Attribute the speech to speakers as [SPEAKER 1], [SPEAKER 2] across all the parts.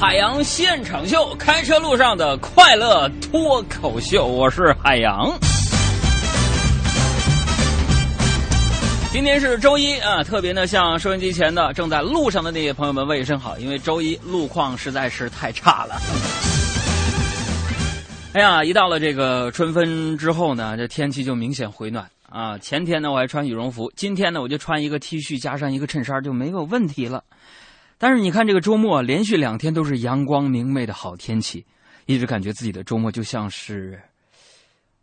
[SPEAKER 1] 海洋现场秀，开车路上的快乐脱口秀，我是海洋。今天是周一啊，特别呢，向收音机前的正在路上的那些朋友们问一声好，因为周一路况实在是太差了。哎呀，一到了这个春分之后呢，这天气就明显回暖啊。前天呢我还穿羽绒服，今天呢我就穿一个 T 恤加上一个衬衫就没有问题了。但是你看这个周末连续两天都是阳光明媚的好天气，一直感觉自己的周末就像是，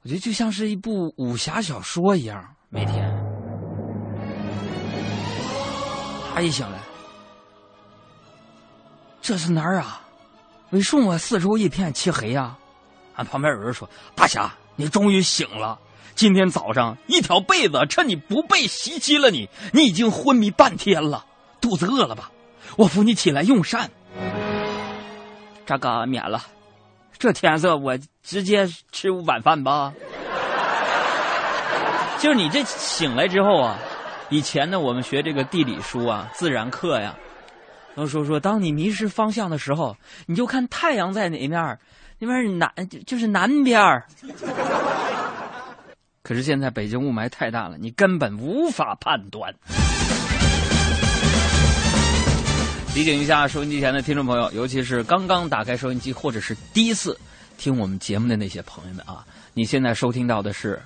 [SPEAKER 1] 我觉得就像是一部武侠小说一样，每天。他一醒来，这是哪儿啊？为什么四周一片漆黑呀？俺旁边有人说：“大侠，你终于醒了！今天早上一条被子趁你不备袭击了你，你已经昏迷半天了，肚子饿了吧？我扶你起来用膳。这个免了，这天色我直接吃晚饭吧。就是你这醒来之后啊，以前呢我们学这个地理书啊、自然课呀，都说说当你迷失方向的时候，你就看太阳在哪面。”那边南就是南边可是现在北京雾霾太大了，你根本无法判断。提醒一下收音机前的听众朋友，尤其是刚刚打开收音机或者是第一次听我们节目的那些朋友们啊，你现在收听到的是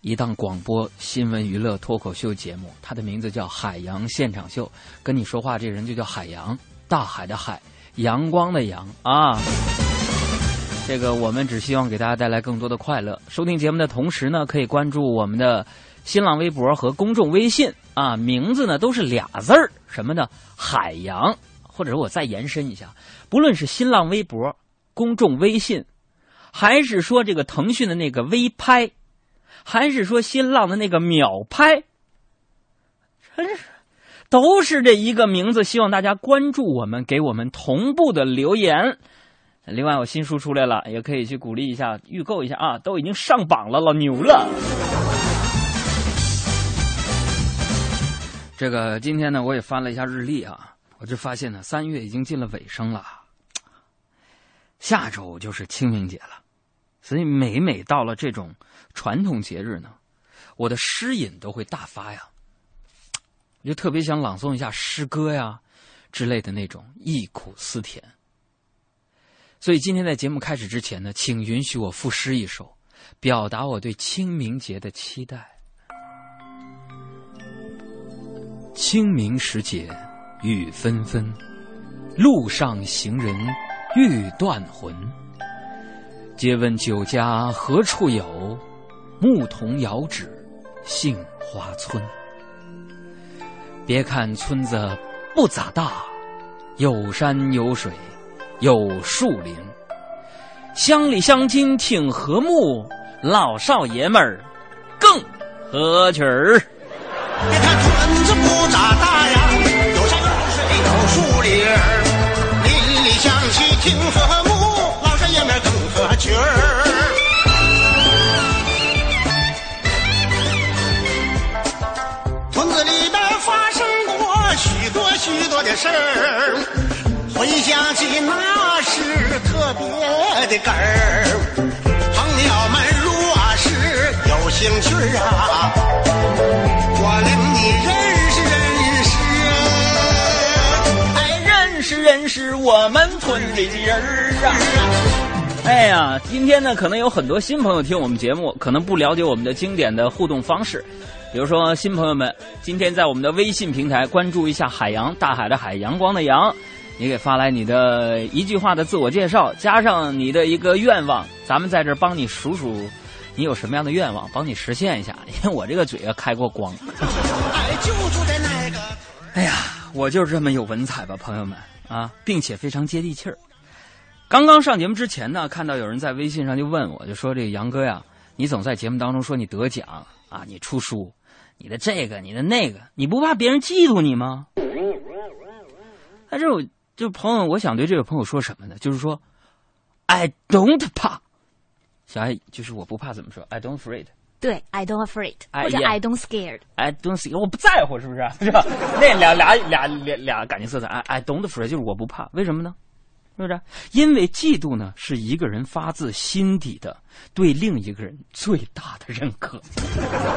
[SPEAKER 1] 一档广播新闻娱乐脱口秀节目，它的名字叫《海洋现场秀》，跟你说话这人就叫海洋，大海的海。阳光的阳啊，这个我们只希望给大家带来更多的快乐。收听节目的同时呢，可以关注我们的新浪微博和公众微信啊，名字呢都是俩字儿，什么呢？海洋，或者我再延伸一下，不论是新浪微博、公众微信，还是说这个腾讯的那个微拍，还是说新浪的那个秒拍，真是。都是这一个名字，希望大家关注我们，给我们同步的留言。另外，我新书出来了，也可以去鼓励一下、预购一下啊！都已经上榜了，老牛了。这个今天呢，我也翻了一下日历啊，我就发现呢，三月已经进了尾声了，下周就是清明节了，所以每每到了这种传统节日呢，我的诗瘾都会大发呀。我就特别想朗诵一下诗歌呀，之类的那种忆苦思甜。所以今天在节目开始之前呢，请允许我赋诗一首，表达我对清明节的期待。清明时节雨纷纷，路上行人欲断魂。借问酒家何处有？牧童遥指杏花村。别看村子不咋大，有山有水有树林，乡里乡亲挺和睦，老少爷们儿更合群儿。
[SPEAKER 2] 挺和睦，老少爷们更合群儿。许多许多的事儿，回想起那是特别的哏儿。朋友们若是有兴趣啊，我领你
[SPEAKER 1] 认认识，哎，认识我们村里的人儿啊。哎呀，今天呢，可能有很多新朋友听我们节目，可能不了解我们的经典的互动方式。比如说，新朋友们，今天在我们的微信平台关注一下“海洋大海的海阳光的阳”，你给发来你的一句话的自我介绍，加上你的一个愿望，咱们在这帮你数数，你有什么样的愿望，帮你实现一下。因为我这个嘴啊开过光。哎呀，我就是这么有文采吧，朋友们啊，并且非常接地气儿。刚刚上节目之前呢，看到有人在微信上就问我，就说这个杨哥呀，你总在节目当中说你得奖啊，你出书。你的这个，你的那个，你不怕别人嫉妒你吗？但是我就朋友，我想对这位朋友说什么呢？就是说，I don't 怕，小爱就是我不怕，怎么说？I don't afraid，
[SPEAKER 3] 对，I don't afraid，
[SPEAKER 1] 哎
[SPEAKER 3] 或者 I don't scared。
[SPEAKER 1] I don't see，我不在乎，是不是？是吧？那俩俩俩俩俩感情色彩，I I don't afraid，就是我不怕，为什么呢？是不是？因为嫉妒呢，是一个人发自心底的对另一个人最大的认可。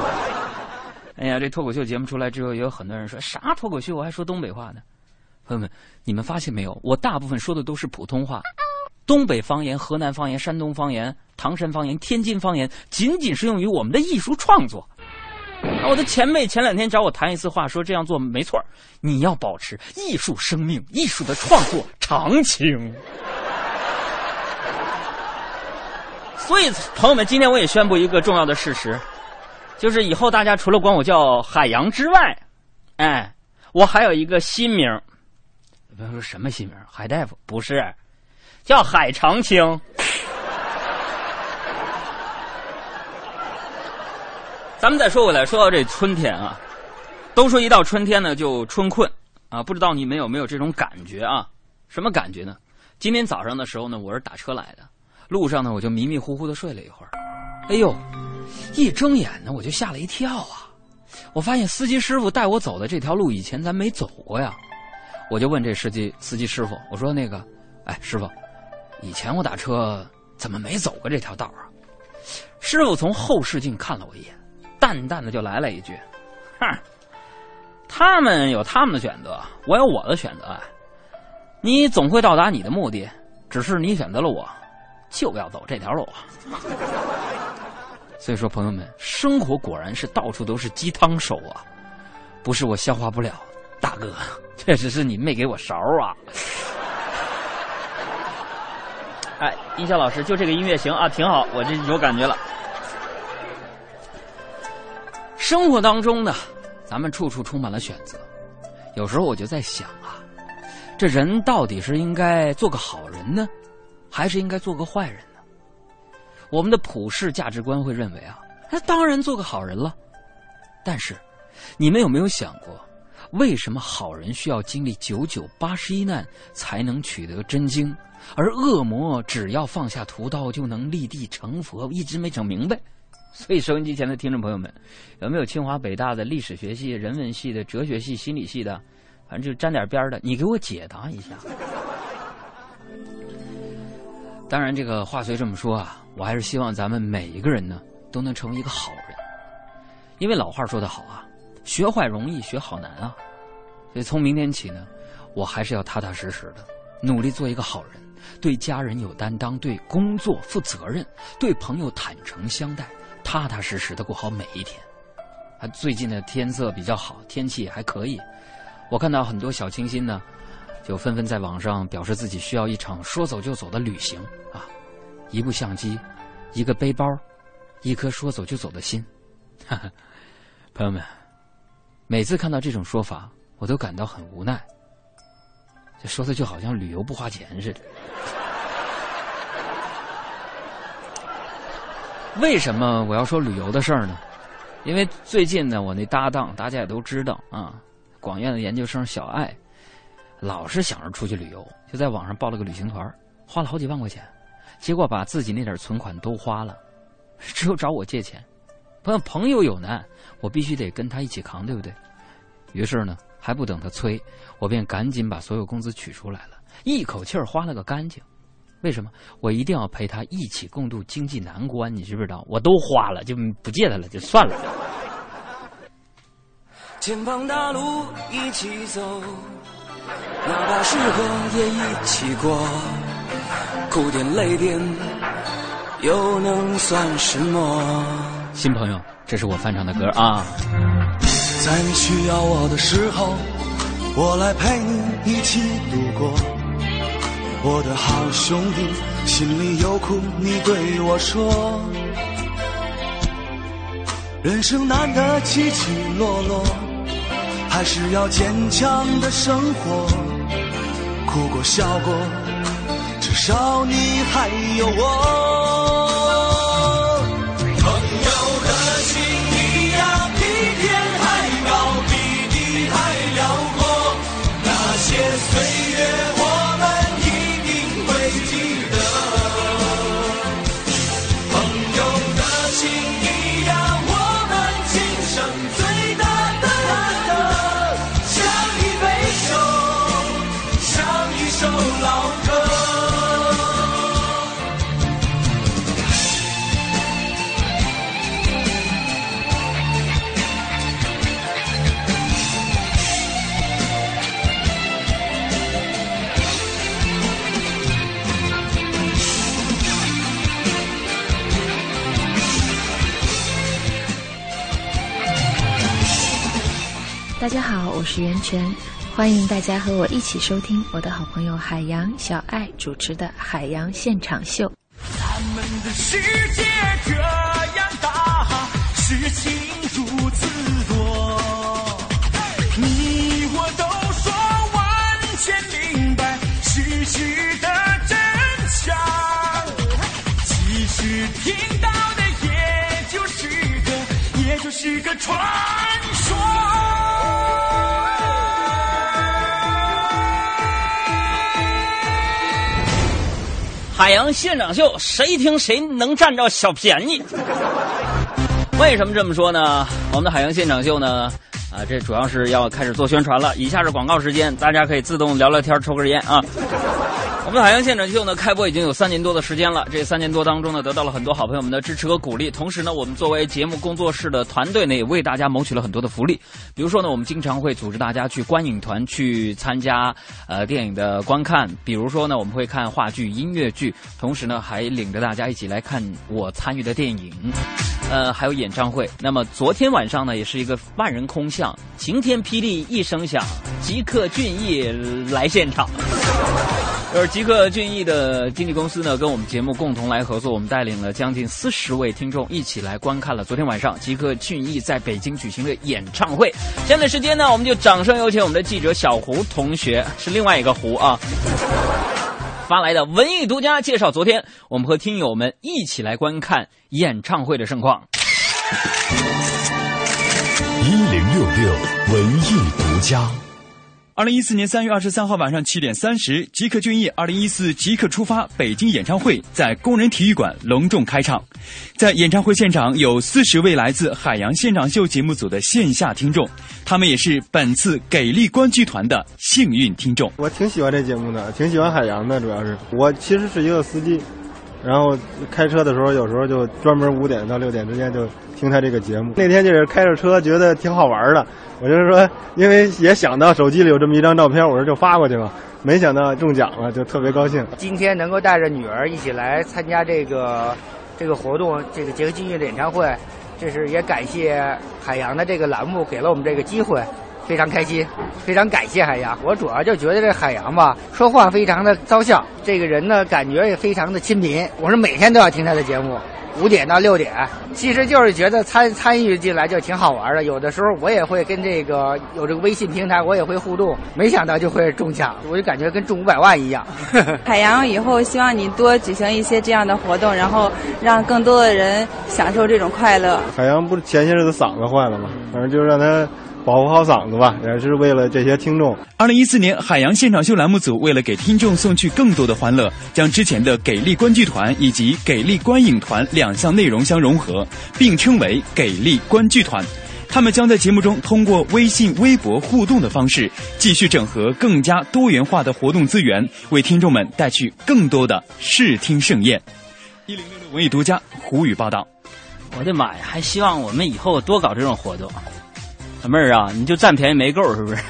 [SPEAKER 1] 哎呀，这脱口秀节目出来之后，也有很多人说啥脱口秀，我还说东北话呢。朋友们，你们发现没有？我大部分说的都是普通话，东北方言、河南方言、山东方言、唐山方言、天津方言，仅仅适用于我们的艺术创作。啊我的前辈前两天找我谈一次话，说这样做没错你要保持艺术生命、艺术的创作长青。所以，朋友们，今天我也宣布一个重要的事实，就是以后大家除了管我叫海洋之外，哎，我还有一个新名儿。不要说什么新名，海大夫不是，叫海长青。咱们再说回来，说到这春天啊，都说一到春天呢就春困啊，不知道你们有没有这种感觉啊？什么感觉呢？今天早上的时候呢，我是打车来的，路上呢我就迷迷糊糊的睡了一会儿，哎呦，一睁眼呢我就吓了一跳啊！我发现司机师傅带我走的这条路以前咱没走过呀，我就问这司机司机师傅，我说那个，哎师傅，以前我打车怎么没走过这条道啊？师傅从后视镜看了我一眼。淡淡的就来了一句：“哼，他们有他们的选择，我有我的选择。你总会到达你的目的，只是你选择了我，就要走这条路啊。”所以说，朋友们，生活果然是到处都是鸡汤手啊！不是我消化不了，大哥，确实是你没给我勺啊！哎，音效老师，就这个音乐行啊，挺好，我这有感觉了。生活当中呢，咱们处处充满了选择。有时候我就在想啊，这人到底是应该做个好人呢，还是应该做个坏人呢？我们的普世价值观会认为啊，那当然做个好人了。但是，你们有没有想过，为什么好人需要经历九九八十一难才能取得真经，而恶魔只要放下屠刀就能立地成佛？一直没整明白。所以，收音机前的听众朋友们，有没有清华、北大的历史学系、人文系的、哲学系、心理系的，反正就沾点边的，你给我解答一下。当然，这个话虽这么说啊，我还是希望咱们每一个人呢都能成为一个好人，因为老话说得好啊，学坏容易，学好难啊。所以从明天起呢，我还是要踏踏实实的努力做一个好人，对家人有担当，对工作负责任，对朋友坦诚相待。踏踏实实的过好每一天。啊，最近的天色比较好，天气也还可以。我看到很多小清新呢，就纷纷在网上表示自己需要一场说走就走的旅行啊，一部相机，一个背包，一颗说走就走的心。哈哈，朋友们，每次看到这种说法，我都感到很无奈。说的就好像旅游不花钱似的。为什么我要说旅游的事儿呢？因为最近呢，我那搭档大家也都知道啊，广院的研究生小艾，老是想着出去旅游，就在网上报了个旅行团，花了好几万块钱，结果把自己那点存款都花了，只有找我借钱。朋友朋友有难，我必须得跟他一起扛，对不对？于是呢，还不等他催，我便赶紧把所有工资取出来了，一口气儿花了个干净。为什么我一定要陪他一起共度经济难关？你知不知道？我都花了，就不借他了，就算了。
[SPEAKER 4] 前方大路一起走，哪怕是河也一起过，哭点泪点又能算什么？
[SPEAKER 1] 新朋友，这是我翻唱的歌啊。
[SPEAKER 4] 在你需要我的时候，我来陪你一起度过。我的好兄弟，心里有苦你对我说。人生难得起起落落，还是要坚强的生活。哭过笑过，至少你还有我。
[SPEAKER 3] 是袁泉，欢迎大家和我一起收听我的好朋友海洋小爱主持的《海洋现场秀》。
[SPEAKER 4] 咱们的世界这样大，事情如此多，你我都说完全明白事实的真相，其实听到的也就是个，也就是个传说。
[SPEAKER 1] 海洋现场秀，谁听谁能占着小便宜。为什么这么说呢？我们的海洋现场秀呢，啊，这主要是要开始做宣传了。以下是广告时间，大家可以自动聊聊天、抽根烟啊。我们的海洋现场秀呢，开播已经有三年多的时间了。这三年多当中呢，得到了很多好朋友们的支持和鼓励。同时呢，我们作为节目工作室的团队呢，也为大家谋取了很多的福利。比如说呢，我们经常会组织大家去观影团去参加呃电影的观看。比如说呢，我们会看话剧、音乐剧，同时呢，还领着大家一起来看我参与的电影。呃，还有演唱会。那么昨天晚上呢，也是一个万人空巷，晴天霹雳一声响，吉克隽逸来现场。就是吉克隽逸的经纪公司呢，跟我们节目共同来合作，我们带领了将近四十位听众一起来观看了昨天晚上吉克隽逸在北京举行的演唱会。现在时间呢，我们就掌声有请我们的记者小胡同学，是另外一个胡啊。发来的文艺独家介绍，昨天我们和听友们一起来观看演唱会的盛况。
[SPEAKER 5] 一零六六文艺独家。
[SPEAKER 6] 二零一四年三月二十三号晚上七点三十，吉克隽逸二零一四即刻出发北京演唱会在工人体育馆隆重开唱。在演唱会现场有四十位来自海洋现场秀节目组的线下听众，他们也是本次给力观剧团的幸运听众。
[SPEAKER 7] 我挺喜欢这节目的，挺喜欢海洋的，主要是我其实是一个司机，然后开车的时候有时候就专门五点到六点之间就听他这个节目。那天就是开着车觉得挺好玩的，我就是说，因为也想到手机里有这么一张照片，我说就发过去吧。没想到中奖了，就特别高兴。
[SPEAKER 8] 今天能够带着女儿一起来参加这个这个活动，这个杰克隽逸的演唱会，这是也感谢海洋的这个栏目给了我们这个机会，非常开心，非常感谢海洋。我主要就觉得这海洋吧，说话非常的招笑，这个人呢感觉也非常的亲民。我是每天都要听他的节目。五点到六点，其实就是觉得参参与进来就挺好玩的。有的时候我也会跟这个有这个微信平台，我也会互动。没想到就会中奖，我就感觉跟中五百万一样。
[SPEAKER 9] 海洋以后希望你多举行一些这样的活动，然后让更多的人享受这种快乐。
[SPEAKER 7] 海洋不是前些日子嗓子坏了吗？反正就让他保护好嗓子吧，也是为了这些听众。
[SPEAKER 6] 二零一四年海洋现场秀栏目组为了给听众送去更多的欢乐，将之前的给力观剧团以及给力观影团两项内容相融合，并称为给力观剧团。他们将在节目中通过微信、微博互动的方式，继续整合更加多元化的活动资源，为听众们带去更多的视听盛宴。一零六六文艺独家胡宇报道。
[SPEAKER 1] 我的妈呀！还希望我们以后多搞这种活动。小妹儿啊，你就占便宜没够是不是？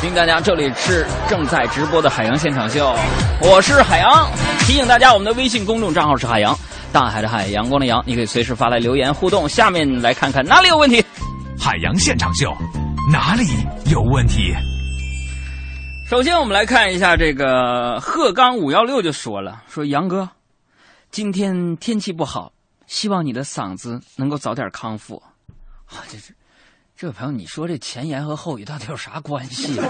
[SPEAKER 1] 提醒大家，这里是正在直播的海洋现场秀，我是海洋。提醒大家，我们的微信公众账号是海洋，大海的海，阳光的阳，你可以随时发来留言互动。下面来看看哪里有问题。
[SPEAKER 5] 海洋现场秀，哪里有问题？
[SPEAKER 1] 首先，我们来看一下这个鹤岗五幺六就说了，说杨哥，今天天气不好，希望你的嗓子能够早点康复。啊，这是这位朋友，你说这前言和后语到底有啥关系？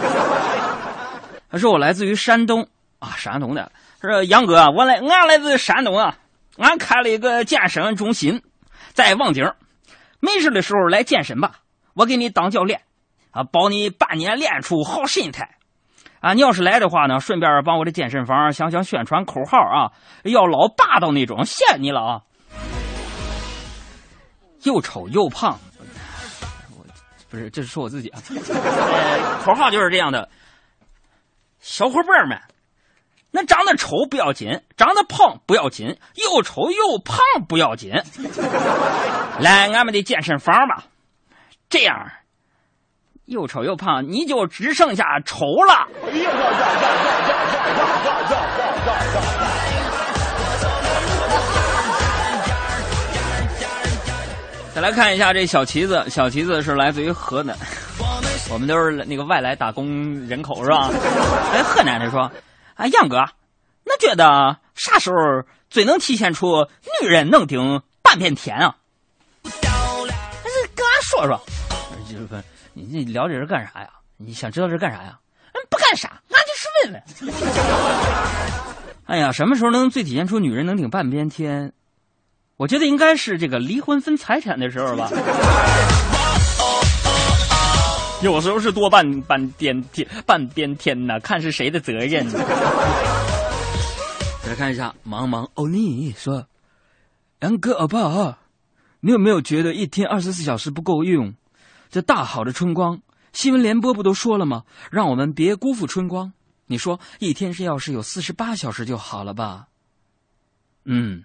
[SPEAKER 1] 他说我来自于山东啊，山东的。他说杨哥，我来，俺来自山东啊，俺开了一个健身中心，在望京。没事的时候来健身吧，我给你当教练，啊，保你半年练出好身材。啊，你要是来的话呢，顺便帮我的健身房想想宣传口号啊，要老霸道那种，谢谢你了啊！又丑又胖，我不是，这是说我自己啊。呃，口号就是这样的：小伙伴们，那长得丑不要紧，长得胖不要紧，又丑又胖不要紧。来俺们的健身房吧，这样又丑又胖，你就只剩下丑了。再来看一下这小旗子，小旗子是来自于河南，我们都是那个外来打工人口是吧？哎，河南的说，啊，杨哥，那觉得啥时候最能体现出女人能顶半边天啊？那是跟俺说说，就是你你聊这是干啥呀？你想知道这是干啥呀？嗯，不干啥，俺就是问问。哎呀，什么时候能最体现出女人能顶半边天？我觉得应该是这个离婚分财产的时候吧。有时候是多半半边天，半边天呐，看是谁的责任。来看一下，茫茫欧尼说：“杨哥欧巴，你有没有觉得一天二十四小时不够用？这大好的春光，新闻联播不都说了吗？让我们别辜负春光。你说一天是要是有四十八小时就好了吧？嗯。”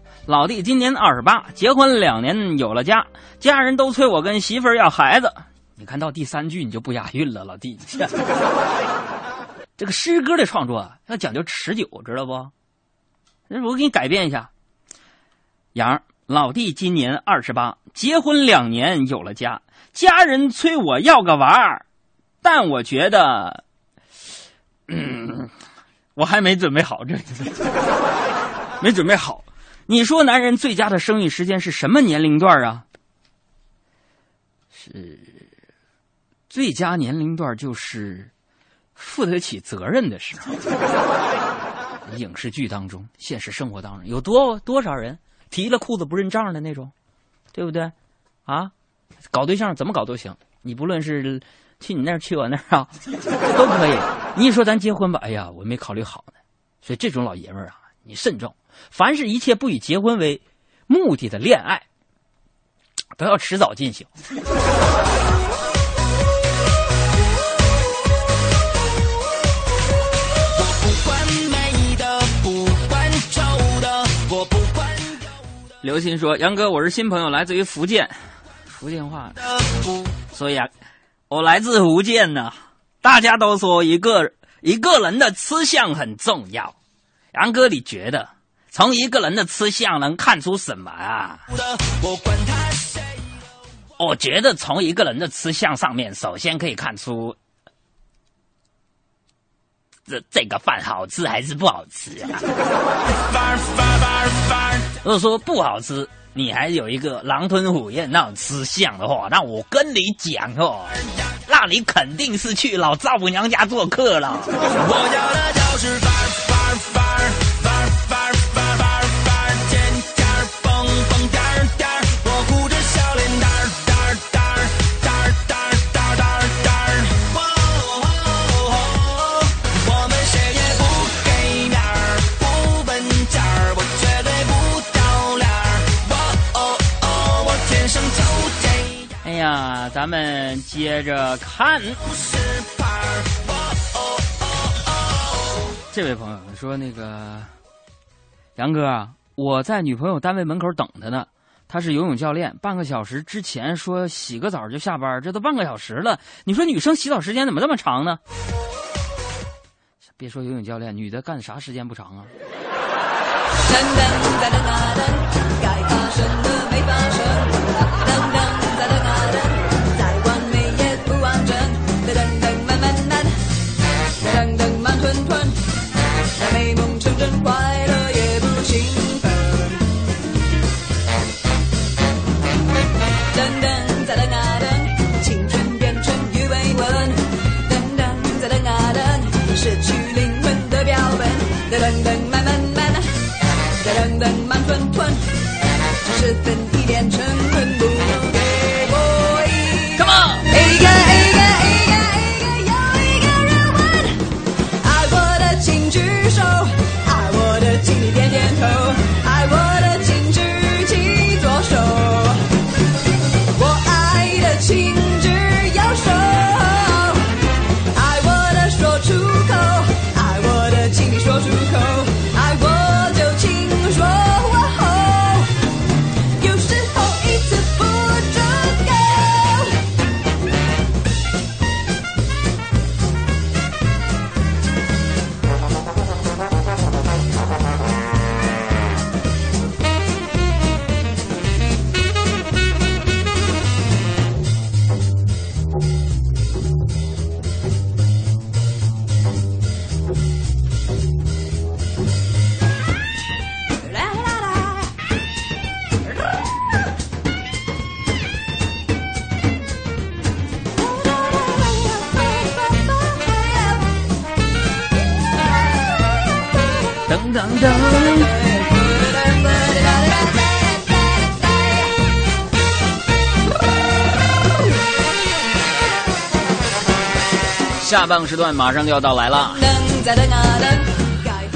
[SPEAKER 1] 老弟今年二十八，结婚两年，有了家，家人都催我跟媳妇儿要孩子。你看到第三句你就不押韵了，老弟。这个诗歌的创作要讲究持久，知道不？我给你改变一下。杨老弟今年二十八，结婚两年，有了家，家人催我要个娃儿，但我觉得，嗯，我还没准备好，这没准备好。你说男人最佳的生育时间是什么年龄段啊？是最佳年龄段就是负得起责任的时候。影视剧当中，现实生活当中，有多多少人提了裤子不认账的那种，对不对？啊，搞对象怎么搞都行，你不论是去你那儿去我那儿啊，都可以。你一说咱结婚吧，哎呀，我没考虑好呢。所以这种老爷们儿啊，你慎重。凡是一切不以结婚为目的的恋爱，都要迟早进行。刘鑫说：“杨哥，我是新朋友，来自于福建，福建话，所以啊，我来自福建呢。大家都说一个一个人的吃相很重要，杨哥，你觉得？”从一个人的吃相能看出什么啊？我觉得从一个人的吃相上面，首先可以看出这这个饭好吃还是不好吃啊。如果说不好吃，你还有一个狼吞虎咽那种吃相的话，那我跟你讲哦，那你肯定是去老丈母娘家做客了。我要的就是呀，咱们接着看。这位朋友说：“那个杨哥，我在女朋友单位门口等他呢。他是游泳教练，半个小时之前说洗个澡就下班，这都半个小时了。你说女生洗澡时间怎么这么长呢？别说游泳教练，女的干啥时间不长啊？” deren 下半个时段马上就要到来了。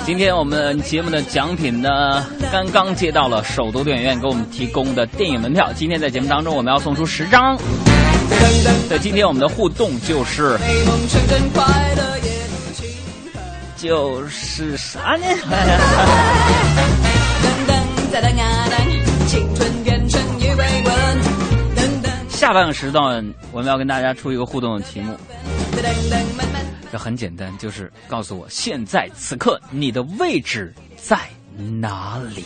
[SPEAKER 1] 今天我们节目的奖品呢，刚刚接到了首都电影院给我们提供的电影门票。今天在节目当中，我们要送出十张。在，今天我们的互动就是，就是啥呢？下半个时段我们要跟大家出一个互动的题目，这很简单，就是告诉我现在此刻你的位置在哪里。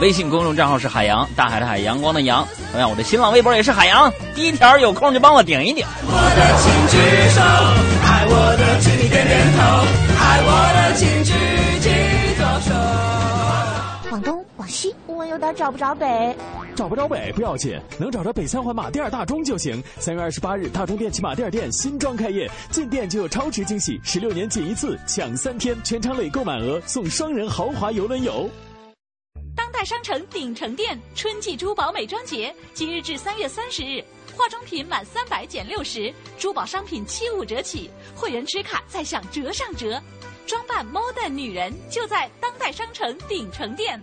[SPEAKER 1] 微信公众账号是海洋，大海的海，阳光的阳。同样，我的新浪微博也是海洋。第一条有空就帮我顶一顶。
[SPEAKER 10] 我的请举手，爱我的请你点点头，爱我的请举起左手。
[SPEAKER 11] 往东往西，我有点找不着北。
[SPEAKER 12] 找不着北不要紧，能找着北三环马甸儿大钟就行。三月二十八日，大中电器马甸儿店新装开业，进店就有超值惊喜，十六年仅一次，抢三天，全场累购满额送双人豪华游轮游。
[SPEAKER 13] 当代商城鼎城店春季珠宝美妆节，今日至三月三十日，化妆品满三百减六十，珠宝商品七五折起，会员持卡再享折上折。装扮 modern 女人就在当代商城鼎城店。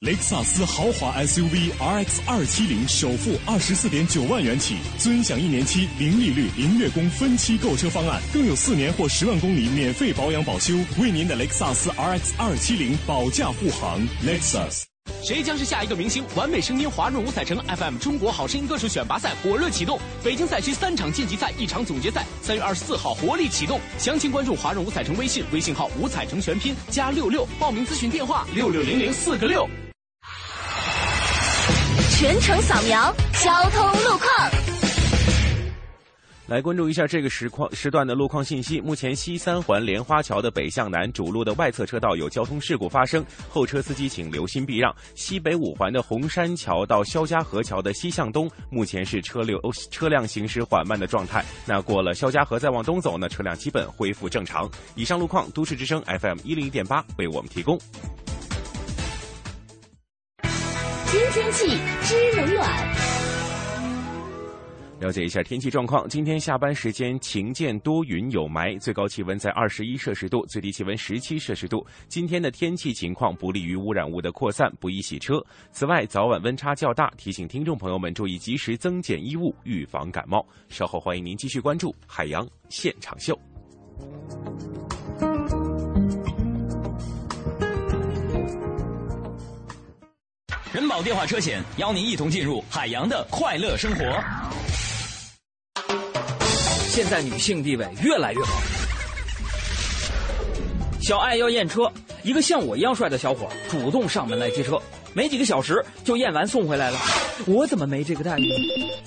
[SPEAKER 14] 雷克萨斯豪华 SUV RX 二七零首付二十四点九万元起，尊享一年期零利率、零月供分期购车方案，更有四年或十万公里免费保养保修，为您的雷克萨斯 RX 二七零保驾护航。Lexus。
[SPEAKER 15] 谁将是下一个明星？完美声音华润五彩城 FM 中国好声音歌手选拔赛火热启动，北京赛区三场晋级赛，一场总决赛，三月二十四号活力启动。详情关注华润五彩城微信，微信号五彩城全拼加六六，报名咨询电话六六零零四个六。
[SPEAKER 13] 全程扫描交通路况。
[SPEAKER 16] 来关注一下这个时况时段的路况信息。目前西三环莲花桥的北向南主路的外侧车道有交通事故发生，后车司机请留心避让。西北五环的红山桥到肖家河桥的西向东，目前是车流车辆行驶缓慢的状态。那过了肖家河再往东走呢，车辆基本恢复正常。以上路况，都市之声 FM 一零一点八为我们提供。
[SPEAKER 13] 新天气知冷暖。
[SPEAKER 16] 了解一下天气状况。今天下班时间晴间多云有霾，最高气温在二十一摄氏度，最低气温十七摄氏度。今天的天气情况不利于污染物的扩散，不宜洗车。此外，早晚温差较大，提醒听众朋友们注意及时增减衣物，预防感冒。稍后欢迎您继续关注海洋现场秀。
[SPEAKER 6] 人保电话车险邀您一同进入海洋的快乐生活。
[SPEAKER 1] 现在女性地位越来越高。小爱要验车，一个像我一样帅的小伙主动上门来接车，没几个小时就验完送回来了。我怎么没这个待遇？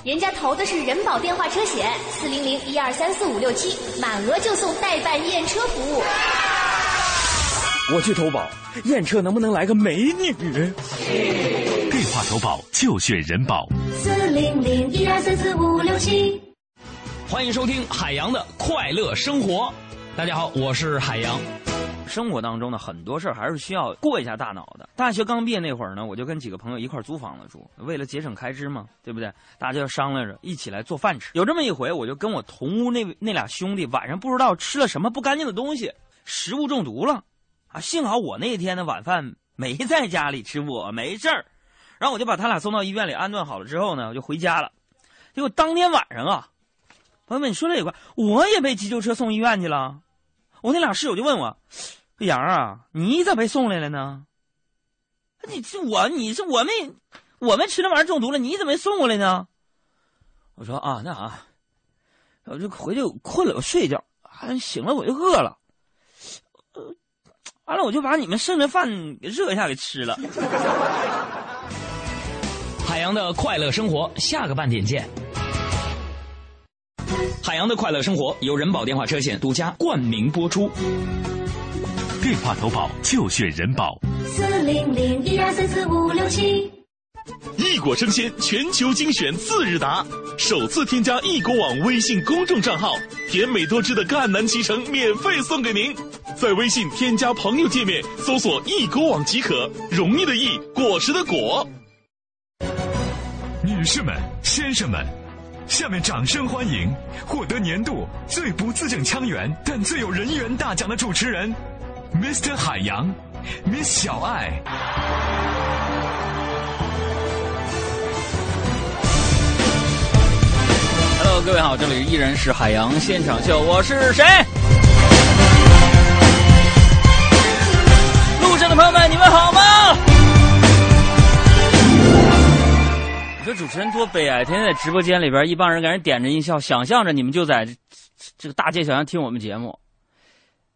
[SPEAKER 17] 人家投的是人保电话车险，四零零一二三四五六七，满额就送代办验车服务。
[SPEAKER 1] 我去投保，验车能不能来个美女？
[SPEAKER 5] 投保就选人保。
[SPEAKER 17] 四零零一二三四五六七。
[SPEAKER 1] 欢迎收听海洋的快乐生活。大家好，我是海洋。生活当中呢，很多事儿还是需要过一下大脑的。大学刚毕业那会儿呢，我就跟几个朋友一块儿租房子住，为了节省开支嘛，对不对？大家就商量着一起来做饭吃。有这么一回，我就跟我同屋那那俩兄弟晚上不知道吃了什么不干净的东西，食物中毒了。啊，幸好我那天的晚饭没在家里吃，我没事儿。然后我就把他俩送到医院里安顿好了之后呢，我就回家了。结果当天晚上啊，朋友们，你说这也怪，我也被急救车送医院去了。我那俩室友就问我：“杨啊，你咋被送来了呢？你这我你是我没我们吃那玩意儿中毒了，你怎么没送过来呢？”我说：“啊，那啥，我就回去困了，我睡一觉。啊，醒了我就饿了。完了我就把你们剩的饭给热一下给吃了。”
[SPEAKER 5] 海洋的快乐生活，下个半点见。海洋的快乐生活由人保电话车险独家冠名播出。
[SPEAKER 14] 电话投保就选人保。
[SPEAKER 17] 四零零一二三四五六七。
[SPEAKER 14] 异果生鲜全球精选次日达，首次添加易果网微信公众账号，甜美多汁的赣南脐橙免费送给您。在微信添加朋友界面搜索“易果网”即可，容易的易，果实的果。
[SPEAKER 5] 女士们、先生们，下面掌声欢迎获得年度最不字正腔圆但最有人缘大奖的主持人，Mr. 海洋，Miss 小爱。
[SPEAKER 1] Hello，各位好，这里依然是海洋现场秀，我是谁？路上的朋友们，你们好吗？说主持人多悲哀，天天在直播间里边，一帮人给人点着音效，想象着你们就在这个大街小巷听我们节目。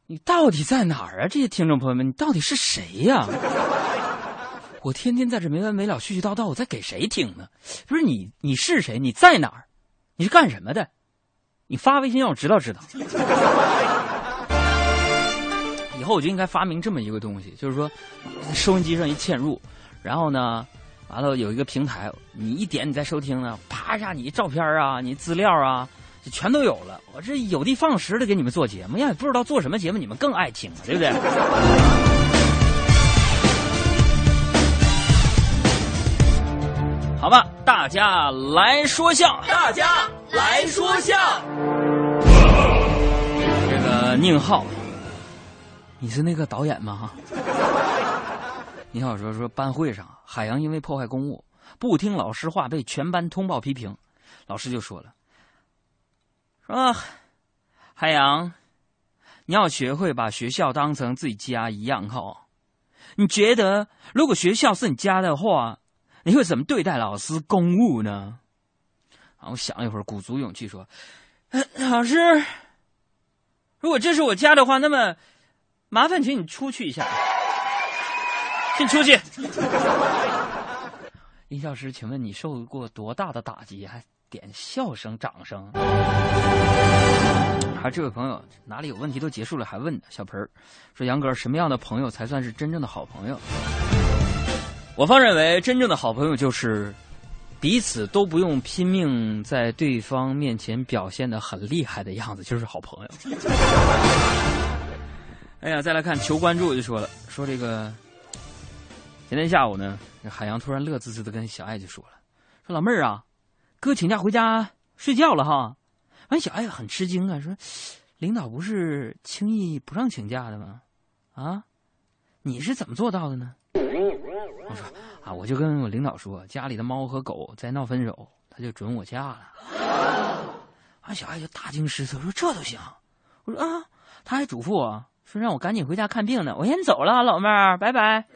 [SPEAKER 1] 你到底在哪儿啊？这些听众朋友们，你到底是谁呀、我天天在这没完没了絮絮叨叨，我在给谁听呢？不是你，你是谁？你在哪儿？你是干什么的？你发微信让我知道知道。以后我就应该发明这么一个东西，就是说，收音机上一嵌入，然后呢，完了有一个平台，你一点你再收听呢，啪一下你照片啊，你资料啊，就全都有了。我这有的放矢的给你们做节目，呀也不知道做什么节目，你们更爱听了，对不对？好吧，大家来说笑，
[SPEAKER 10] 大家来说笑。
[SPEAKER 1] 这个宁浩，你是那个导演吗？哈。宁浩说说班会上，海洋因为破坏公务，不听老师话，被全班通报批评。老师就说了，说海洋，你要学会把学校当成自己家一样哈。你觉得如果学校是你家的话，你会怎么对待老师公务呢？然后我想了一会儿，鼓足勇气说：“ 老师，如果这是我家的话，那么麻烦请你出去一下，请出去。”林教师，请问你受过多大的打击，还点笑声、掌声？还这位朋友哪里有问题都结束了还问？小盆儿说：“杨哥，什么样的朋友才算是真正的好朋友？”我方认为，真正的好朋友就是彼此都不用拼命在对方面前表现的很厉害的样子，就是好朋友。哎呀，再来看求关注就说了，说这个今天下午呢，海洋突然乐滋滋的跟小爱就说了，说老妹儿啊，哥请假回家睡觉了哈。完，小爱很吃惊啊，说领导不是轻易不让请假的吗？啊，你是怎么做到的呢？我说啊，我就跟我领导说，家里的猫和狗在闹分手，他就准我假了。啊，小爱就大惊失色，说这都行？我说啊，他还嘱咐我说让我赶紧回家看病呢。我先走了，老妹儿，拜拜。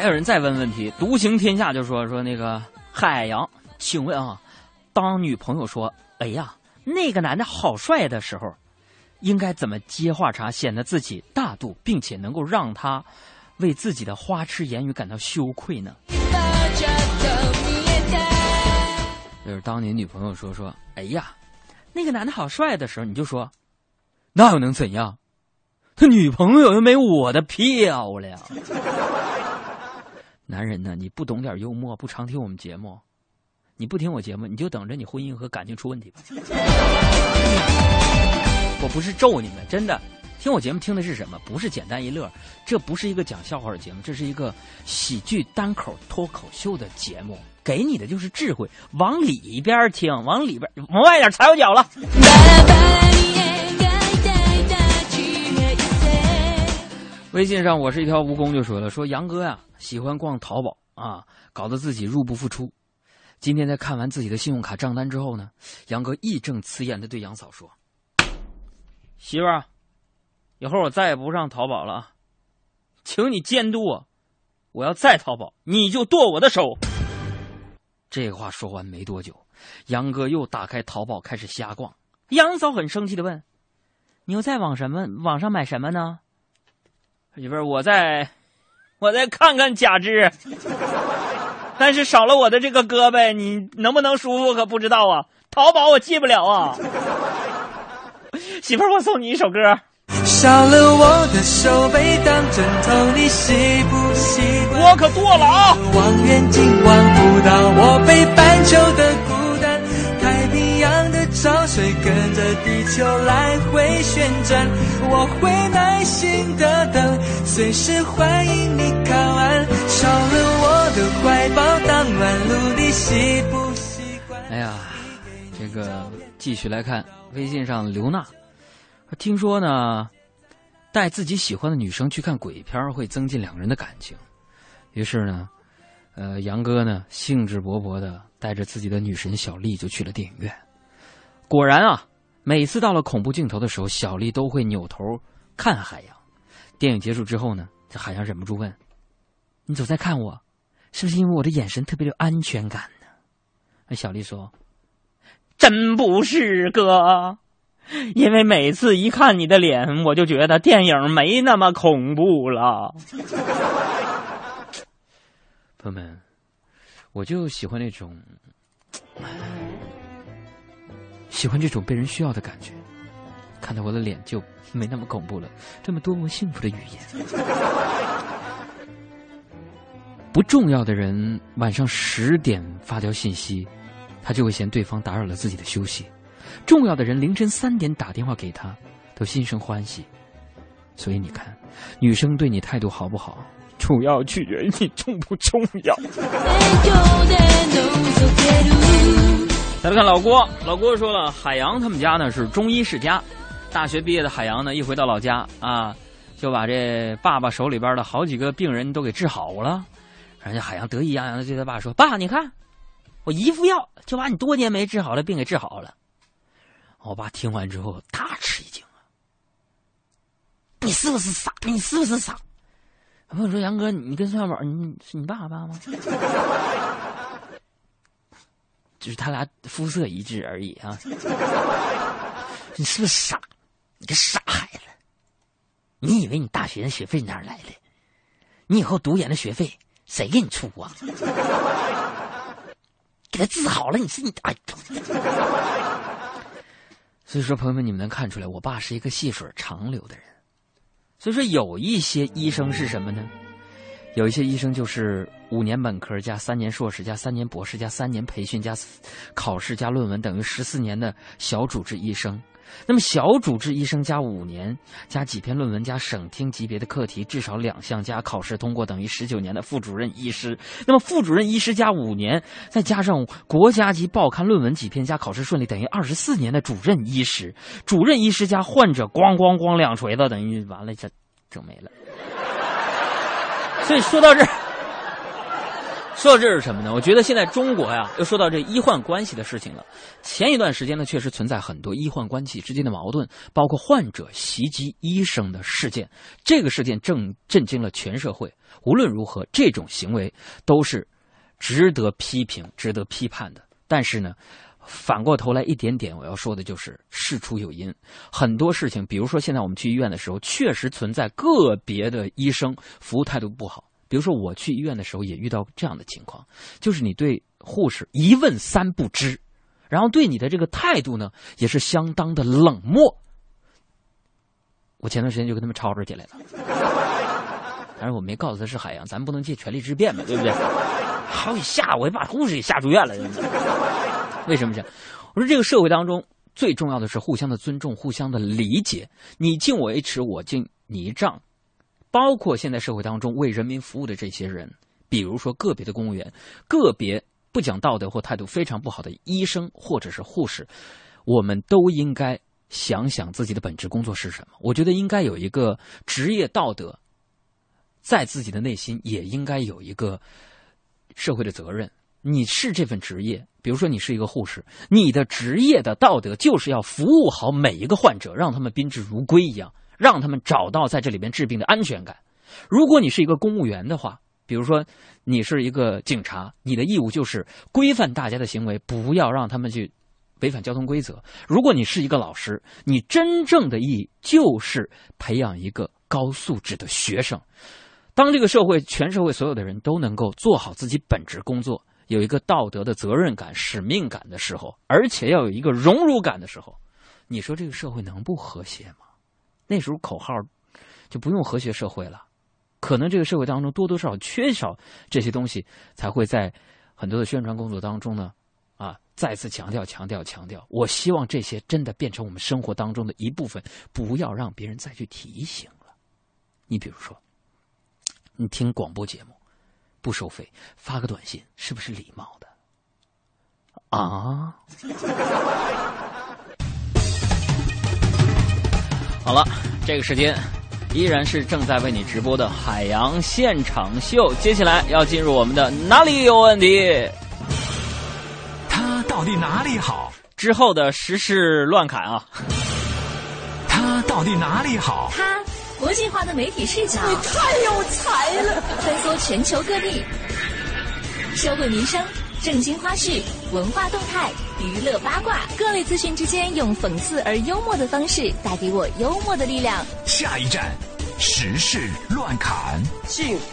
[SPEAKER 1] 还有人再问问题，独行天下就说说那个海洋，请问啊，当女朋友说“哎呀，那个男的好帅”的时候，应该怎么接话茬，显得自己大度，并且能够让他为自己的花痴言语感到羞愧呢？就是当你女朋友说说“哎呀，那个男的好帅”的时候，你就说：“那又能怎样？他女朋友又没我的漂亮。”男人呢，你不懂点幽默，不常听我们节目，你不听我节目，你就等着你婚姻和感情出问题吧。我不是咒你们，真的。听我节目听的是什么？不是简单一乐，这不是一个讲笑话的节目，这是一个喜剧单口脱口秀的节目，给你的就是智慧，往里边听，往里边往外点踩我脚了。微信上我是一条蜈蚣就说了，说杨哥呀喜欢逛淘宝啊，搞得自己入不敷出。今天在看完自己的信用卡账单之后呢，杨哥义正辞严的对杨嫂说：“媳妇儿。”以后我再也不上淘宝了，请你监督我。我要再淘宝，你就剁我的手。这话说完没多久，杨哥又打开淘宝开始瞎逛。杨嫂很生气的问：“你又在网什么网上买什么呢？”媳妇儿，我再我再看看假肢，但是少了我的这个胳膊，你能不能舒服可不知道啊。淘宝我进不了啊。媳妇儿，我送你一首歌。
[SPEAKER 4] 少了我的手背当枕头，你习不习惯？
[SPEAKER 1] 我可剁了啊！
[SPEAKER 4] 望远镜望不到我北半球的孤水跟着地球来回旋转，我会耐心的等，随时欢迎你靠岸。少了我的怀抱当暖炉，你习不习惯？
[SPEAKER 1] 哎呀，这个继续来看微信上刘娜，听说呢。带自己喜欢的女生去看鬼片会增进两个人的感情。于是呢，呃，杨哥呢兴致勃勃的带着自己的女神小丽就去了电影院。果然啊，每次到了恐怖镜头的时候，小丽都会扭头看海洋。电影结束之后呢，这海洋忍不住问：“你总在看我，是不是因为我的眼神特别有安全感呢？”那小丽说：“真不是哥。”因为每次一看你的脸，我就觉得电影没那么恐怖了。朋友们，我就喜欢那种，喜欢这种被人需要的感觉。看到我的脸就没那么恐怖了，这么多么幸福的语言。不重要的人晚上十点发条信息，他就会嫌对方打扰了自己的休息。重要的人凌晨三点打电话给他，都心生欢喜。所以你看，女生对你态度好不好，主要取决于你重不重要。再来看老郭，老郭说了，海洋他们家呢是中医世家，大学毕业的海洋呢一回到老家啊，就把这爸爸手里边的好几个病人都给治好了。人家海洋得意洋洋的对他爸说：“爸，你看，我一副药就把你多年没治好的病给治好了。”我爸听完之后大吃一惊啊！你是不是傻？你是不是傻？朋友说：“杨哥，你跟宋小宝，你是你爸爸吗？”就是他俩肤色一致而已啊！你是不是傻？你个傻孩子！你以为你大学的学费哪来的？你以后读研的学费谁给你出啊？给他治好了，你是你哎。所以说，朋友们，你们能看出来，我爸是一个细水长流的人。所以说，有一些医生是什么呢？有一些医生就是五年本科加三年硕士加三年博士加三年培训加考试加论文，等于十四年的小主治医生。那么小主治医生加五年加几篇论文加省厅级别的课题至少两项加考试通过等于十九年的副主任医师。那么副主任医师加五年再加上国家级报刊论文几篇加考试顺利等于二十四年的主任医师。主任医师加患者咣咣咣两锤子等于完了这整没了。所以说到这儿。说到这是什么呢？我觉得现在中国呀，又说到这医患关系的事情了。前一段时间呢，确实存在很多医患关系之间的矛盾，包括患者袭击医生的事件。这个事件正震惊了全社会。无论如何，这种行为都是值得批评、值得批判的。但是呢，反过头来一点点，我要说的就是事出有因。很多事情，比如说现在我们去医院的时候，确实存在个别的医生服务态度不好。比如说，我去医院的时候也遇到这样的情况，就是你对护士一问三不知，然后对你的这个态度呢，也是相当的冷漠。我前段时间就跟他们吵吵起来了。但是我没告诉他是海洋，咱不能借权力之便嘛，对不对？好给吓我，把护士给吓住院了。为什么这样？我说这个社会当中最重要的是互相的尊重，互相的理解。你敬我一尺，我敬你一丈。包括现在社会当中为人民服务的这些人，比如说个别的公务员，个别不讲道德或态度非常不好的医生或者是护士，我们都应该想想自己的本职工作是什么。我觉得应该有一个职业道德，在自己的内心也应该有一个社会的责任。你是这份职业，比如说你是一个护士，你的职业的道德就是要服务好每一个患者，让他们宾至如归一样。让他们找到在这里边治病的安全感。如果你是一个公务员的话，比如说你是一个警察，你的义务就是规范大家的行为，不要让他们去违反交通规则。如果你是一个老师，你真正的意义就是培养一个高素质的学生。当这个社会全社会所有的人都能够做好自己本职工作，有一个道德的责任感、使命感的时候，而且要有一个荣辱感的时候，你说这个社会能不和谐吗？那时候口号就不用和谐社会了，可能这个社会当中多多少少缺少这些东西，才会在很多的宣传工作当中呢，啊，再次强调、强调、强调。我希望这些真的变成我们生活当中的一部分，不要让别人再去提醒了。你比如说，你听广播节目不收费，发个短信是不是礼貌的？啊？好了，这个时间依然是正在为你直播的海洋现场秀。接下来要进入我们的哪里有问题？
[SPEAKER 5] 他到底哪里好？
[SPEAKER 1] 之后的时事乱侃啊！
[SPEAKER 5] 他到底哪里好？
[SPEAKER 13] 它国际化的媒体视角，
[SPEAKER 10] 你太有才了！
[SPEAKER 13] 穿梭全球各地，社会民生、正经花絮、文化动态。娱乐八卦，各类资讯之间，用讽刺而幽默的方式带给我幽默的力量。
[SPEAKER 5] 下一站，时事乱侃。
[SPEAKER 18] 幸福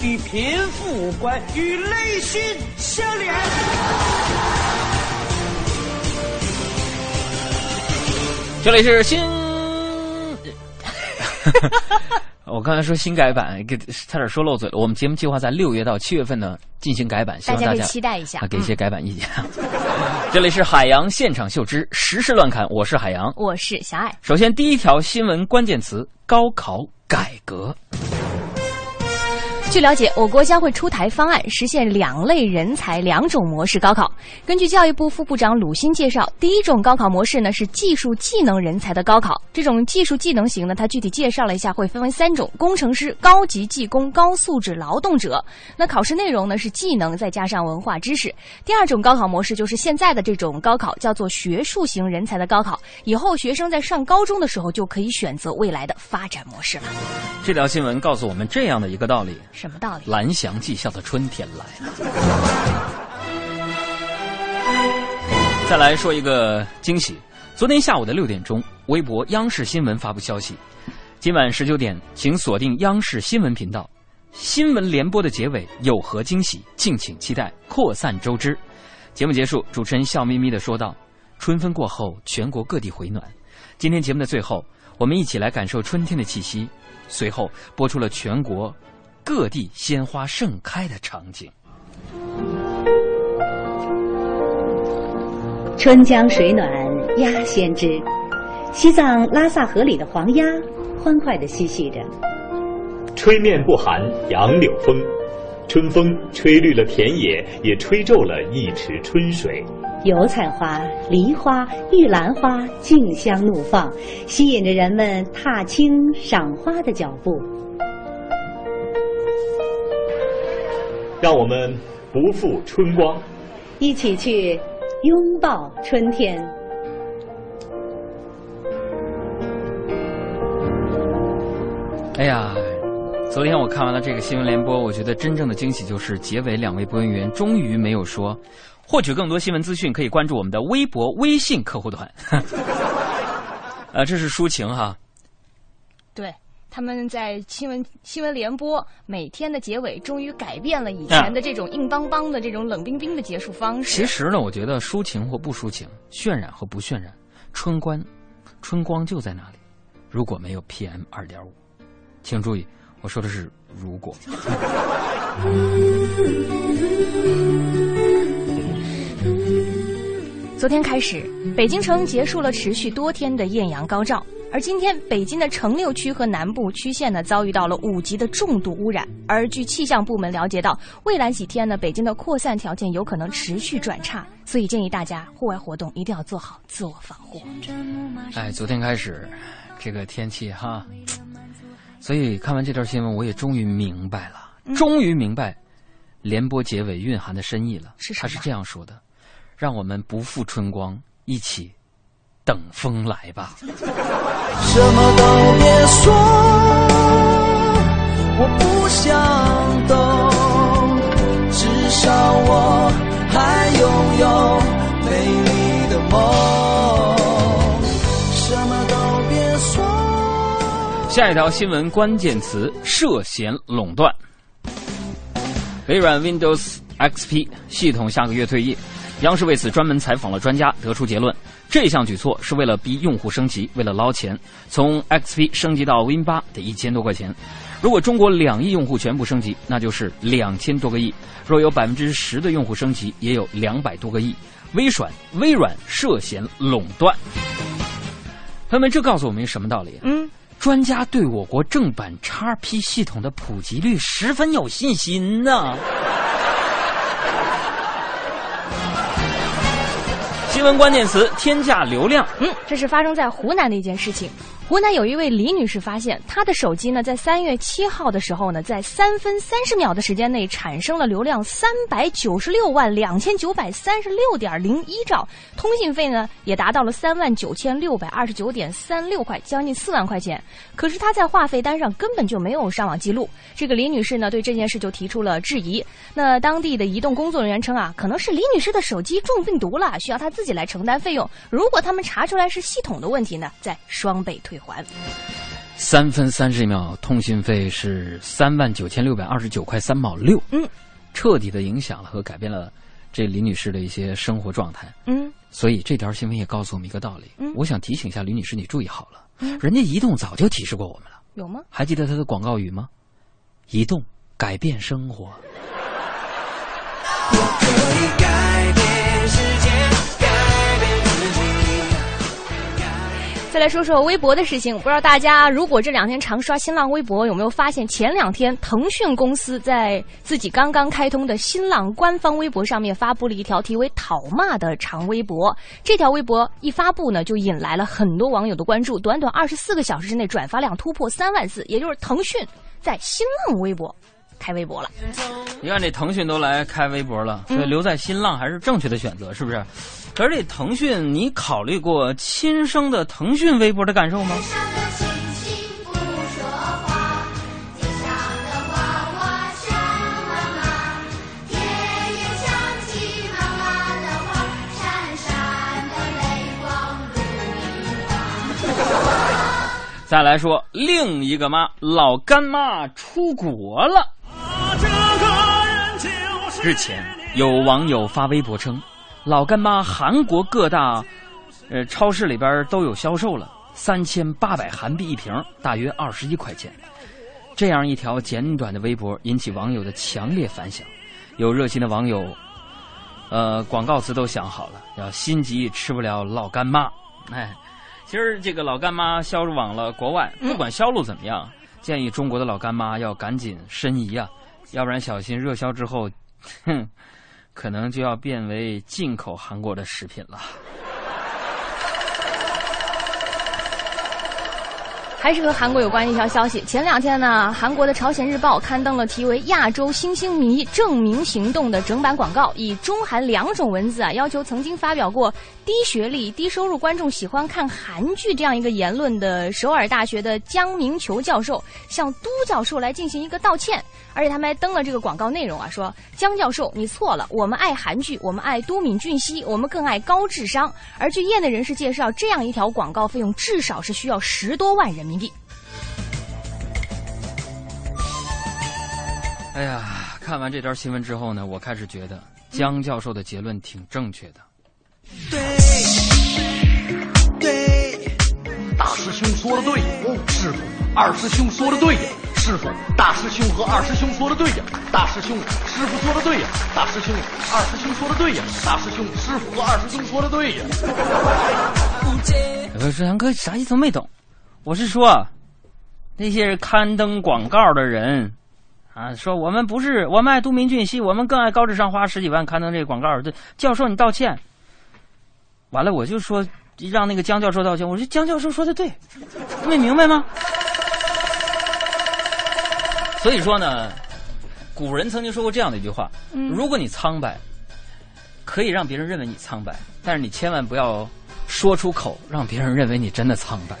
[SPEAKER 18] 与贫富无关，与内心相连。
[SPEAKER 1] 这里是新。我刚才说新改版，给差点说漏嘴了。我们节目计划在六月到七月份呢进行改版，希望大家
[SPEAKER 3] 期待一下，
[SPEAKER 1] 给一些改版意见。这里是海洋现场秀之时事乱侃，我是海洋，
[SPEAKER 3] 我是小爱。
[SPEAKER 1] 首先，第一条新闻关键词：高考改革。
[SPEAKER 3] 据了解，我国将会出台方案，实现两类人才两种模式高考。根据教育部副部长鲁新介绍，第一种高考模式呢是技术技能人才的高考。这种技术技能型呢，他具体介绍了一下，会分为三种：工程师、高级技工、高素质劳动者。那考试内容呢是技能再加上文化知识。第二种高考模式就是现在的这种高考，叫做学术型人才的高考。以后学生在上高中的时候就可以选择未来的发展模式了。
[SPEAKER 1] 这条新闻告诉我们这样的一个道理。
[SPEAKER 3] 什么道理？
[SPEAKER 1] 蓝翔技校的春天来了。再来说一个惊喜，昨天下午的六点钟，微博央视新闻发布消息，今晚十九点，请锁定央视新闻频道，新闻联播的结尾有何惊喜，敬请期待，扩散周知。节目结束，主持人笑眯眯的说道：“春分过后，全国各地回暖。今天节目的最后，我们一起来感受春天的气息。”随后播出了全国。各地鲜花盛开的场景。
[SPEAKER 19] 春江水暖鸭先知，西藏拉萨河里的黄鸭欢快地嬉戏着。
[SPEAKER 20] 吹面不寒杨柳风，春风吹绿了田野，也吹皱了一池春水。
[SPEAKER 19] 油菜花、梨花、玉兰花竞相怒放，吸引着人们踏青赏花的脚步。
[SPEAKER 20] 让我们不负春光，
[SPEAKER 19] 一起去拥抱春天。
[SPEAKER 1] 哎呀，昨天我看完了这个新闻联播，我觉得真正的惊喜就是结尾两位播音员终于没有说。获取更多新闻资讯，可以关注我们的微博、微信客户端。呃，这是抒情哈。
[SPEAKER 3] 对。他们在新闻新闻联播每天的结尾，终于改变了以前的这种硬邦邦的这种冷冰冰的结束方式。
[SPEAKER 1] 其实呢，我觉得抒情或不抒情，渲染和不渲染，春光，春光就在那里。如果没有 PM 二点五，请注意，我说的是如果。
[SPEAKER 3] 昨天开始，北京城结束了持续多天的艳阳高照，而今天北京的城六区和南部区县呢遭遇到了五级的重度污染。而据气象部门了解到，未来几天呢，北京的扩散条件有可能持续转差，所以建议大家户外活动一定要做好自我防护。
[SPEAKER 1] 哎，昨天开始，这个天气哈，所以看完这条新闻，我也终于明白了，
[SPEAKER 3] 嗯
[SPEAKER 1] 终于明白联播结尾蕴含的深意了。
[SPEAKER 3] 是
[SPEAKER 1] 他是这样说的：“让我们不负春光，一起等风来吧。”
[SPEAKER 4] 什么都别说，我不想懂，至少我还拥有美丽的梦。什么都别说。
[SPEAKER 1] 下一条新闻关键词：涉嫌垄断。微软 Windows XP 系统下个月退役，央视为此专门采访了专家，得出结论：这项举措是为了逼用户升级，为了捞钱。从 XP 升级到 Win 八得一千多块钱，如果中国两亿用户全部升级，那就是两千多个亿；若有百分之十的用户升级，也有两百多个亿。微软微软涉嫌垄断。朋友们，这告诉我们什么道理？
[SPEAKER 3] 嗯，
[SPEAKER 1] 专家对我国正版 XP 系统的普及率十分有信心呐、新闻关键词：天价流量。
[SPEAKER 3] 嗯，这是发生在湖南的一件事情。湖南有一位李女士发现，她的手机呢，在三月七号的时候呢，在三分三十秒的时间内产生了流量三百九十六万两千九百三十六点零一兆，通信费呢也达到了三万九千六百二十九点三六块，将近四万块钱。可是她在话费单上根本就没有上网记录。这个李女士呢，对这件事就提出了质疑。那当地的移动工作人员称啊，可能是李女士的手机中病毒了，需要她自己来承担费用。如果他们查出来是系统的问题呢，再双倍退还。
[SPEAKER 1] 三分三十秒通信费是三万九千六百二十九块三毛六，
[SPEAKER 3] 嗯，
[SPEAKER 1] 彻底的影响了和改变了这李女士的一些生活状态。
[SPEAKER 3] 嗯
[SPEAKER 1] 所以这条新闻也告诉我们一个道理。
[SPEAKER 3] 嗯
[SPEAKER 1] 我想提醒一下李女士，你注意好了，
[SPEAKER 3] 嗯，
[SPEAKER 1] 人家移动早就提示过我们了。
[SPEAKER 3] 有吗？
[SPEAKER 1] 还记得它的广告语吗？移动改变生活。
[SPEAKER 3] 再来说说微博的事情，不知道大家如果这两天常刷新浪微博，有没有发现前两天腾讯公司在自己刚刚开通的新浪官方微博上面发布了一条题为“讨骂”的长微博。这条微博一发布呢，就引来了很多网友的关注，短短二十四个小时之内转发量突破三万次，也就是腾讯在新浪微博。开微博了。
[SPEAKER 1] 你看这腾讯都来开微博了，所以留在新浪还是正确的选择，是不是？可是这腾讯，你考虑过亲生的腾讯微博的感受吗？再来说另一个妈，老干妈出国了。日前，有网友发微博称，老干妈韩国各大呃超市里边都有销售了，三千八百韩币一瓶，大约二十一块钱。这样一条简短的微博引起网友的强烈反响，有热心的网友，呃，广告词都想好了，要心急吃不了老干妈，哎。其实这个老干妈销往了国外，不管销路怎么样，建议中国的老干妈要赶紧申遗啊，要不然小心热销之后，哼，可能就要变为进口韩国的食品了。
[SPEAKER 3] 还是和韩国有关的一条消息。前两天呢，韩国的《朝鲜日报》刊登了题为“亚洲新兴迷证明行动”的整版广告，以中韩两种文字啊，要求曾经发表过低学历、低收入观众喜欢看韩剧这样一个言论的首尔大学的姜明球教授向都教授来进行一个道歉。而且他们还登了这个广告内容啊，说江教授你错了，我们爱韩剧，我们爱都敏俊熙，我们更爱高智商。而据业内人士介绍，这样一条广告费用至少是需要十多万人民币。
[SPEAKER 1] 哎呀，看完这条新闻之后呢，我开始觉得江教授的结论挺正确的。
[SPEAKER 21] 对，对大师兄说的对，师傅，二师兄说的对，
[SPEAKER 4] 师傅，大师兄和二师兄说的对呀，大师兄，师傅说的对呀，大师兄，二师兄说的对呀，大师兄，师傅和二师兄说的对呀。
[SPEAKER 1] 我说杨哥啥意思都没懂，我是说，那些刊登广告的人，啊，说我们不是我们爱都民俊熙，我们更爱高智商，花十几万刊登这个广告。这教授你道歉，完了我就说让那个江教授道歉，我说江教授说的对，没明白吗？所以说呢，古人曾经说过这样的一句话：
[SPEAKER 3] 嗯
[SPEAKER 1] 如果你苍白，可以让别人认为你苍白，但是你千万不要说出口，让别人认为你真的苍白。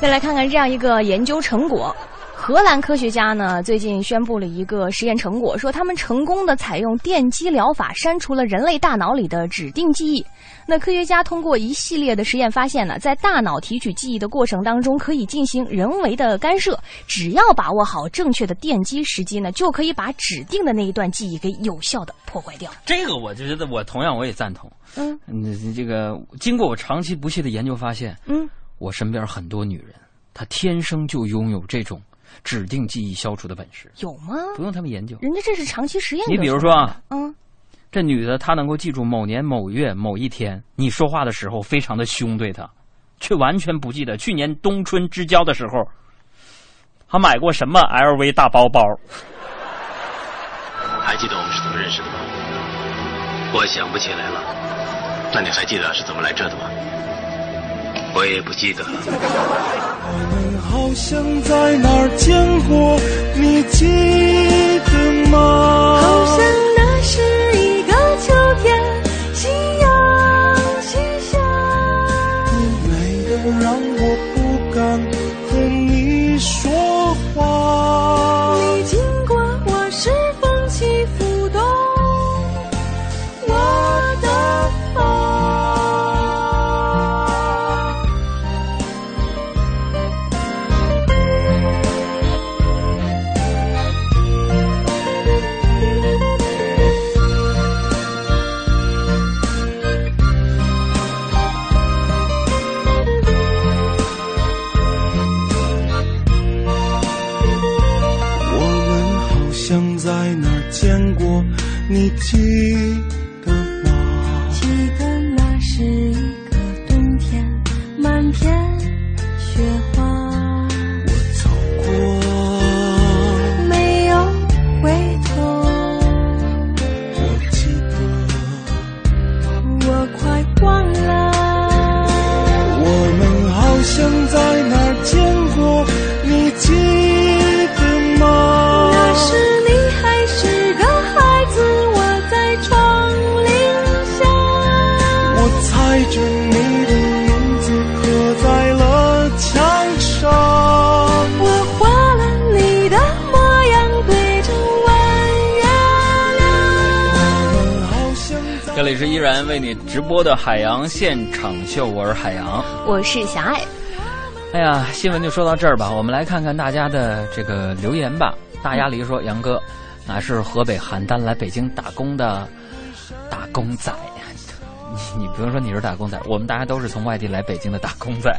[SPEAKER 3] 再来看看这样一个研究成果。荷兰科学家呢最近宣布了一个实验成果，说他们成功的采用电击疗法删除了人类大脑里的指定记忆。那科学家通过一系列的实验发现呢，在大脑提取记忆的过程当中，可以进行人为的干涉，只要把握好正确的电击时机呢，就可以把指定的那一段记忆给有效的破坏掉。
[SPEAKER 1] 这个我就觉得我同样我也赞同。
[SPEAKER 3] 嗯
[SPEAKER 1] 嗯，这个经过我长期不懈的研究发现，
[SPEAKER 3] 嗯，
[SPEAKER 1] 我身边很多女人，她天生就拥有这种指定记忆消除的本事，
[SPEAKER 3] 有吗？
[SPEAKER 1] 不用他们研究。
[SPEAKER 3] 人家这是长期实验。
[SPEAKER 1] 你比如说啊，
[SPEAKER 3] 嗯，
[SPEAKER 1] 这女的她能够记住某年某月某一天你说话的时候非常的凶对她，却完全不记得去年冬春之交的时候，她买过什么 LV 大包包。
[SPEAKER 22] 还记得我们是怎么认识的吗？我想不起来了。那你还记得是怎么来这的吗？我也不记得了。
[SPEAKER 17] 我们好像在哪儿见过，你记得吗？好像
[SPEAKER 1] 里是依然为你直播的海洋现场秀，我是海洋。
[SPEAKER 3] 我是小爱。
[SPEAKER 1] 哎呀，新闻就说到这儿吧，我们来看看大家的这个留言吧。大鸭梨说：“杨哥，俺是河北邯郸来北京打工的打工仔。你 你不用说你是打工仔，我们大家都是从外地来北京的打工仔。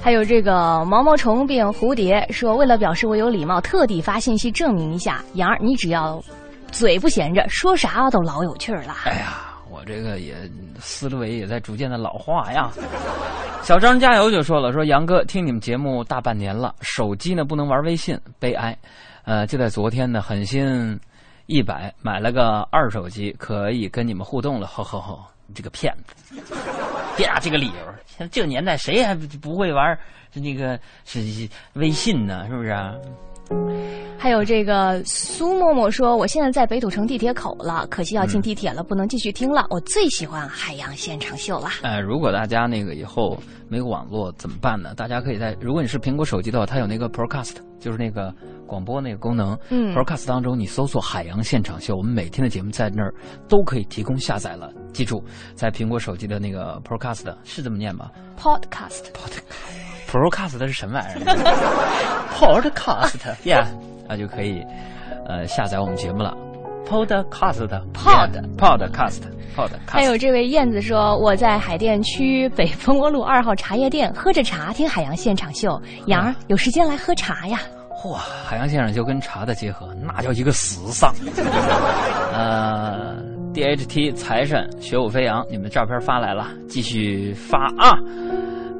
[SPEAKER 3] 还有这个毛毛虫变蝴蝶说，为了表示我有礼貌，特地发信息证明一下。杨儿，你只要嘴不闲着，说啥都老有趣了。
[SPEAKER 1] 哎呀，我这个也思维也在逐渐的老化呀。小张加油就说了，说杨哥听你们节目大半年了，手机呢不能玩微信，悲哀。呃，就在昨天呢，狠心一百买了个二手机，可以跟你们互动了。吼吼吼，你这个骗子！别拿这个理由，现在这个年代谁还不会玩那个是微信呢？是不是啊？
[SPEAKER 3] 还有这个苏默默说，我现在在北土城地铁口了，可惜要进地铁了，不能继续听了。我最喜欢海洋现场秀了。
[SPEAKER 1] 呃，如果大家那个以后没有网络怎么办呢？大家可以在，如果你是苹果手机的话，它有那个 Podcast，就是那个广播那个功能。
[SPEAKER 3] 嗯
[SPEAKER 1] ，Podcast 当中你搜索“海洋现场秀”，我们每天的节目在那儿都可以提供下载了。记住，在苹果手机的那个 Podcast 是这么念吗
[SPEAKER 3] Podcast。
[SPEAKER 1] ？Podcast 是什么玩意儿？Podcast，yeah，，那就可以呃下载我们节目了。podcast
[SPEAKER 3] Pod
[SPEAKER 1] podcast podcast，
[SPEAKER 3] 还有这位燕子说，我在海淀区北蜂窝路二号茶叶店喝着茶听海洋现场秀，杨儿有时间来喝茶呀。
[SPEAKER 1] 哇，海洋现场秀跟茶的结合，那叫一个时尚。呃，DHT 财神学舞飞扬，你们的照片发来了，继续发啊。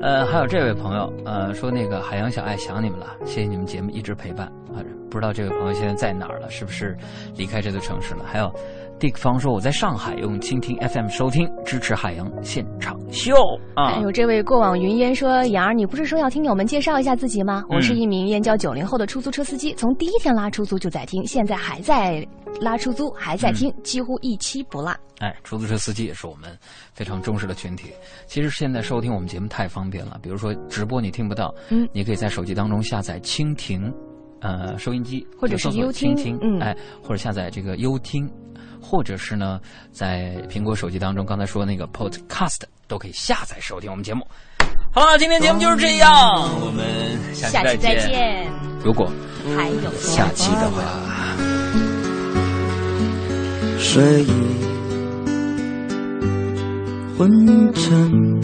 [SPEAKER 1] 呃，还有这位朋友，呃，说那个海洋小爱想你们了，谢谢你们节目一直陪伴。不知道这位朋友现在在哪儿了，是不是离开这座城市了？还有，Dick 方说我在上海用蜻蜓 FM 收听，支持海洋现场秀啊。
[SPEAKER 3] 还有这位过往云烟说：“杨儿，你不是说要听友们介绍一下自己吗？
[SPEAKER 1] 嗯
[SPEAKER 3] 我是一名燕郊九零后的出租车司机，从第一天拉出租就在听，现在还在拉出租，还在听，几乎一期不落。
[SPEAKER 1] 哎，出租车司机也是我们非常重视的群体。其实现在收听我们节目太方便了，比如说直播你听不到，
[SPEAKER 3] 嗯，
[SPEAKER 1] 你可以在手机当中下载蜻蜓，呃，收音机
[SPEAKER 3] 或者是听
[SPEAKER 1] 蜻蜓，
[SPEAKER 3] 嗯
[SPEAKER 1] 哎，或者下载这个优听，或者是呢，在苹果手机当中刚才说那个 Podcast 都可以下载收听我们节目。好了，今天节目就是这样，我们下
[SPEAKER 3] 下期再
[SPEAKER 1] 见。
[SPEAKER 3] 见。
[SPEAKER 1] 如果
[SPEAKER 3] 还有
[SPEAKER 1] 下期的话。
[SPEAKER 4] 睡意昏沉。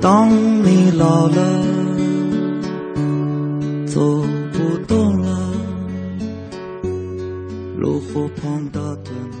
[SPEAKER 4] 当你老了，走不动了，炉火旁打盹。